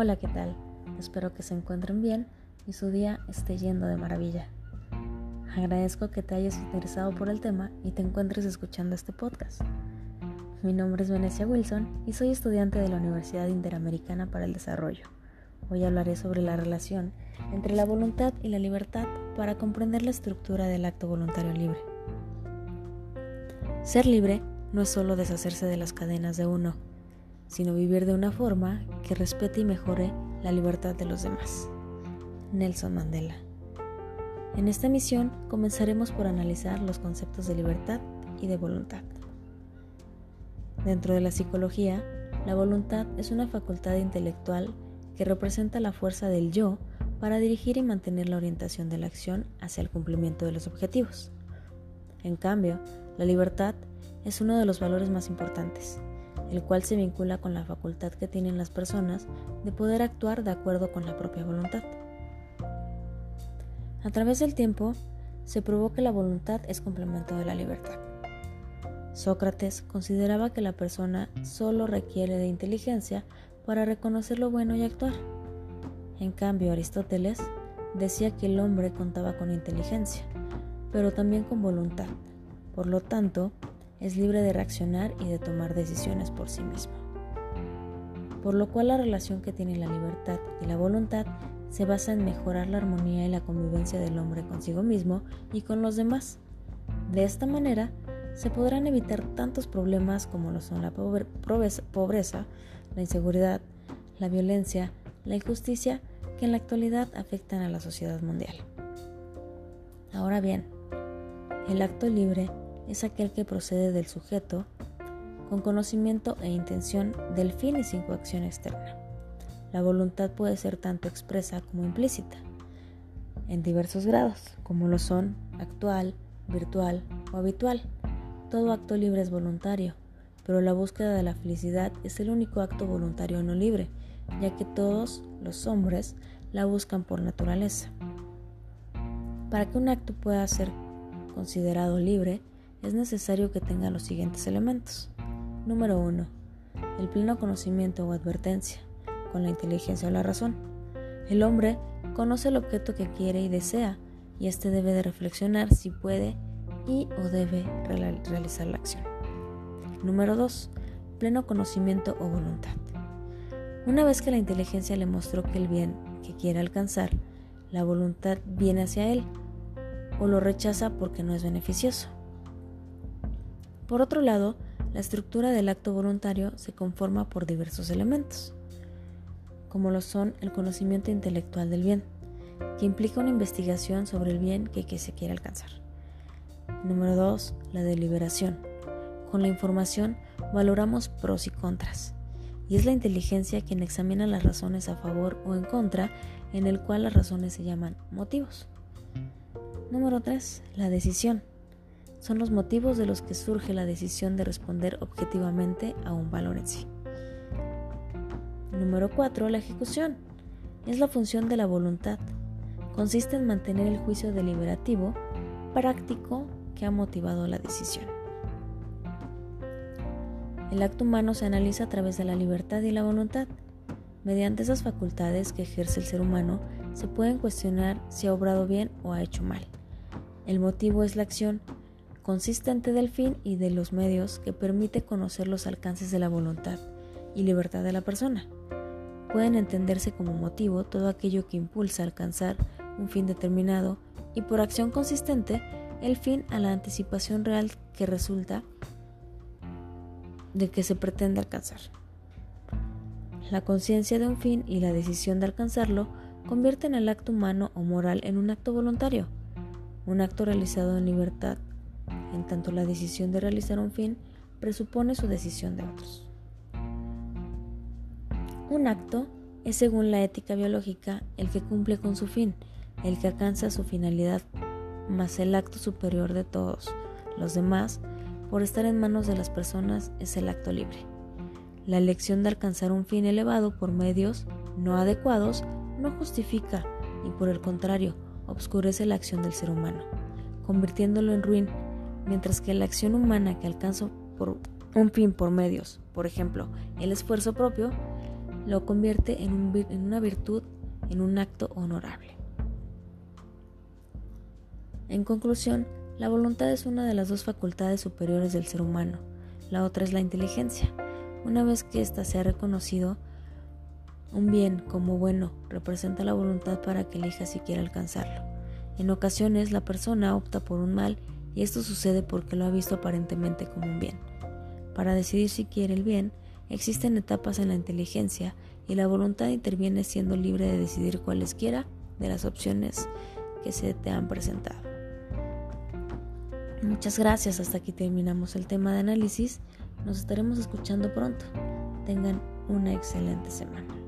Hola, ¿qué tal? Espero que se encuentren bien y su día esté yendo de maravilla. Agradezco que te hayas interesado por el tema y te encuentres escuchando este podcast. Mi nombre es Venecia Wilson y soy estudiante de la Universidad Interamericana para el Desarrollo. Hoy hablaré sobre la relación entre la voluntad y la libertad para comprender la estructura del acto voluntario libre. Ser libre no es solo deshacerse de las cadenas de uno, sino vivir de una forma que respete y mejore la libertad de los demás. Nelson Mandela. En esta misión comenzaremos por analizar los conceptos de libertad y de voluntad. Dentro de la psicología, la voluntad es una facultad intelectual que representa la fuerza del yo para dirigir y mantener la orientación de la acción hacia el cumplimiento de los objetivos. En cambio, la libertad es uno de los valores más importantes, el cual se vincula con la facultad que tienen las personas de poder actuar de acuerdo con la propia voluntad. A través del tiempo, se probó que la voluntad es complemento de la libertad. Sócrates consideraba que la persona solo requiere de inteligencia para reconocer lo bueno y actuar. En cambio, Aristóteles decía que el hombre contaba con inteligencia, pero también con voluntad. Por lo tanto, es libre de reaccionar y de tomar decisiones por sí mismo. Por lo cual la relación que tiene la libertad y la voluntad se basa en mejorar la armonía y la convivencia del hombre consigo mismo y con los demás. De esta manera, se podrán evitar tantos problemas como lo son la pobreza, la inseguridad, la violencia, la injusticia que en la actualidad afectan a la sociedad mundial. Ahora bien, el acto libre es aquel que procede del sujeto con conocimiento e intención del fin y sin coacción externa. La voluntad puede ser tanto expresa como implícita, en diversos grados, como lo son actual, virtual o habitual. Todo acto libre es voluntario, pero la búsqueda de la felicidad es el único acto voluntario no libre, ya que todos los hombres la buscan por naturaleza. Para que un acto pueda ser considerado libre, es necesario que tenga los siguientes elementos. Número 1. El pleno conocimiento o advertencia, con la inteligencia o la razón. El hombre conoce el objeto que quiere y desea, y éste debe de reflexionar si puede y o debe realizar la acción. Número 2. Pleno conocimiento o voluntad. Una vez que la inteligencia le mostró que el bien que quiere alcanzar, la voluntad viene hacia él o lo rechaza porque no es beneficioso. Por otro lado, la estructura del acto voluntario se conforma por diversos elementos, como lo son el conocimiento intelectual del bien, que implica una investigación sobre el bien que, se quiere alcanzar. Número 2. La deliberación. Con la información valoramos pros y contras, y es la inteligencia quien examina las razones a favor o en contra, en el cual las razones se llaman motivos. Número 3. La decisión son los motivos de los que surge la decisión de responder objetivamente a un valor en sí. Número 4. La ejecución. Es la función de la voluntad. Consiste en mantener el juicio deliberativo práctico que ha motivado la decisión. El acto humano se analiza a través de la libertad y la voluntad. Mediante esas facultades que ejerce el ser humano, se pueden cuestionar si ha obrado bien o ha hecho mal. El motivo es la acción consistente del fin y de los medios que permite conocer los alcances de la voluntad y libertad de la persona. Pueden entenderse como motivo todo aquello que impulsa a alcanzar un fin determinado y por acción consistente el fin a la anticipación real que resulta de que se pretende alcanzar. La conciencia de un fin y la decisión de alcanzarlo convierten el acto humano o moral en un acto voluntario, un acto realizado en libertad en tanto la decisión de realizar un fin presupone su decisión de otros. Un acto es según la ética biológica el que cumple con su fin, el que alcanza su finalidad, más el acto superior de todos los demás, por estar en manos de las personas, es el acto libre. La elección de alcanzar un fin elevado por medios no adecuados no justifica y por el contrario, obscurece la acción del ser humano, convirtiéndolo en ruin mientras que la acción humana que alcanza por un fin por medios, por ejemplo, el esfuerzo propio, lo convierte en, en una virtud, en un acto honorable. En conclusión, la voluntad es una de las dos facultades superiores del ser humano, la otra es la inteligencia. Una vez que ésta se ha reconocido, un bien como bueno representa la voluntad para que elija si quiere alcanzarlo. En ocasiones la persona opta por un mal y esto sucede porque lo ha visto aparentemente como un bien. Para decidir si quiere el bien, existen etapas en la inteligencia y la voluntad interviene siendo libre de decidir cualesquiera de las opciones que se te han presentado. Muchas gracias, hasta aquí terminamos el tema de análisis. Nos estaremos escuchando pronto. Tengan una excelente semana.